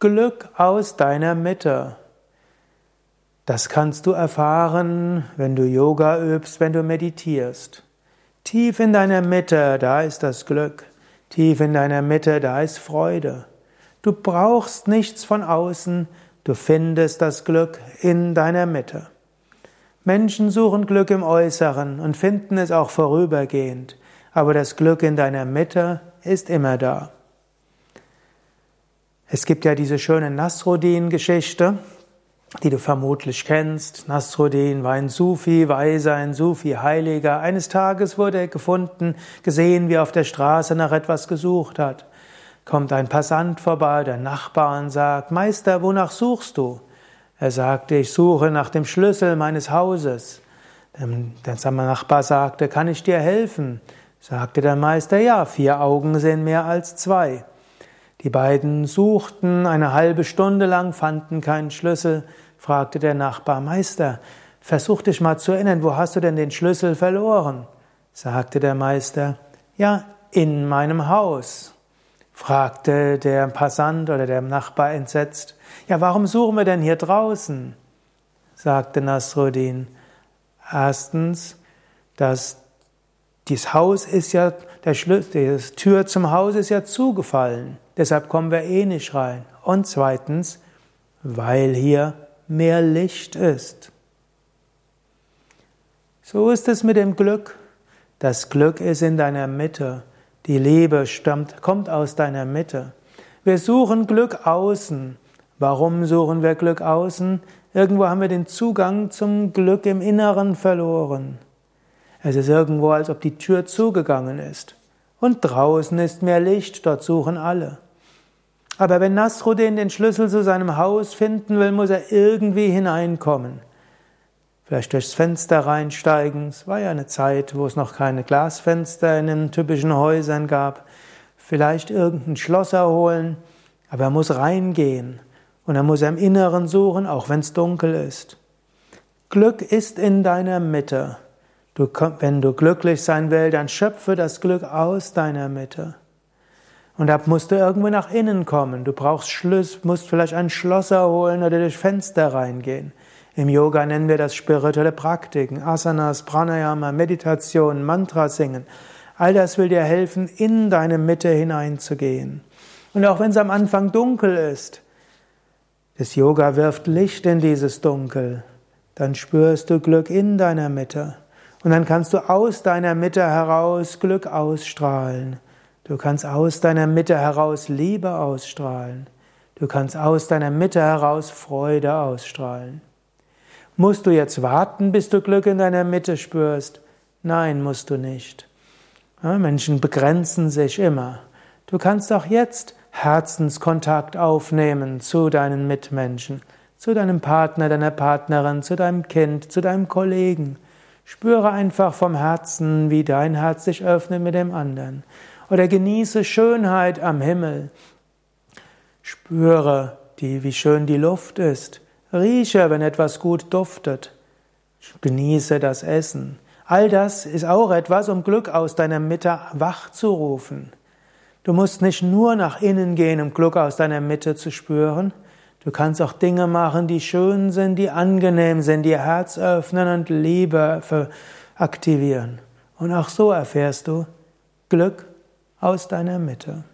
Glück aus deiner Mitte. Das kannst du erfahren, wenn du Yoga übst, wenn du meditierst. Tief in deiner Mitte, da ist das Glück. Tief in deiner Mitte, da ist Freude. Du brauchst nichts von außen, du findest das Glück in deiner Mitte. Menschen suchen Glück im Äußeren und finden es auch vorübergehend, aber das Glück in deiner Mitte ist immer da. Es gibt ja diese schöne Nasruddin-Geschichte, die du vermutlich kennst. Nasruddin war ein Sufi, Weiser, ein Sufi, Heiliger. Eines Tages wurde er gefunden, gesehen, wie er auf der Straße nach etwas gesucht hat. Kommt ein Passant vorbei, der Nachbar, und sagt, Meister, wonach suchst du? Er sagte, ich suche nach dem Schlüssel meines Hauses. Der Nachbar sagte, kann ich dir helfen? Sagte der Meister, ja, vier Augen sehen mehr als zwei. Die beiden suchten eine halbe Stunde lang, fanden keinen Schlüssel, fragte der Nachbar, Meister, versuch dich mal zu erinnern, wo hast du denn den Schlüssel verloren? Sagte der Meister, ja, in meinem Haus. Fragte der Passant oder der Nachbar entsetzt, ja, warum suchen wir denn hier draußen? Sagte Nasruddin, erstens, dass dieses Haus ist ja, der Schlüssel, die Tür zum Haus ist ja zugefallen. Deshalb kommen wir eh nicht rein. Und zweitens, weil hier mehr Licht ist. So ist es mit dem Glück. Das Glück ist in deiner Mitte. Die Liebe stammt, kommt aus deiner Mitte. Wir suchen Glück außen. Warum suchen wir Glück außen? Irgendwo haben wir den Zugang zum Glück im Inneren verloren. Es ist irgendwo, als ob die Tür zugegangen ist. Und draußen ist mehr Licht, dort suchen alle. Aber wenn Nasruddin den Schlüssel zu seinem Haus finden will, muss er irgendwie hineinkommen. Vielleicht durchs Fenster reinsteigen. Es war ja eine Zeit, wo es noch keine Glasfenster in den typischen Häusern gab. Vielleicht irgendein Schloss erholen. Aber er muss reingehen. Und er muss im Inneren suchen, auch wenn es dunkel ist. Glück ist in deiner Mitte. Du, wenn du glücklich sein willst, dann schöpfe das Glück aus deiner Mitte. Und da musst du irgendwo nach innen kommen. Du brauchst Schluss, musst vielleicht ein Schlosser holen oder durch Fenster reingehen. Im Yoga nennen wir das spirituelle Praktiken, Asanas, Pranayama, Meditation, Mantra singen. All das will dir helfen, in deine Mitte hineinzugehen. Und auch wenn es am Anfang dunkel ist, das Yoga wirft Licht in dieses Dunkel, dann spürst du Glück in deiner Mitte. Und dann kannst du aus deiner Mitte heraus Glück ausstrahlen. Du kannst aus deiner Mitte heraus Liebe ausstrahlen. Du kannst aus deiner Mitte heraus Freude ausstrahlen. Musst du jetzt warten, bis du Glück in deiner Mitte spürst? Nein, musst du nicht. Menschen begrenzen sich immer. Du kannst auch jetzt Herzenskontakt aufnehmen zu deinen Mitmenschen, zu deinem Partner, deiner Partnerin, zu deinem Kind, zu deinem Kollegen. Spüre einfach vom Herzen, wie dein Herz sich öffnet mit dem anderen. Oder genieße Schönheit am Himmel. Spüre, die, wie schön die Luft ist. Rieche, wenn etwas gut duftet. Genieße das Essen. All das ist auch etwas, um Glück aus deiner Mitte wachzurufen. Du musst nicht nur nach innen gehen, um Glück aus deiner Mitte zu spüren, Du kannst auch Dinge machen, die schön sind, die angenehm sind, die Herz öffnen und Liebe aktivieren. Und auch so erfährst du Glück aus deiner Mitte.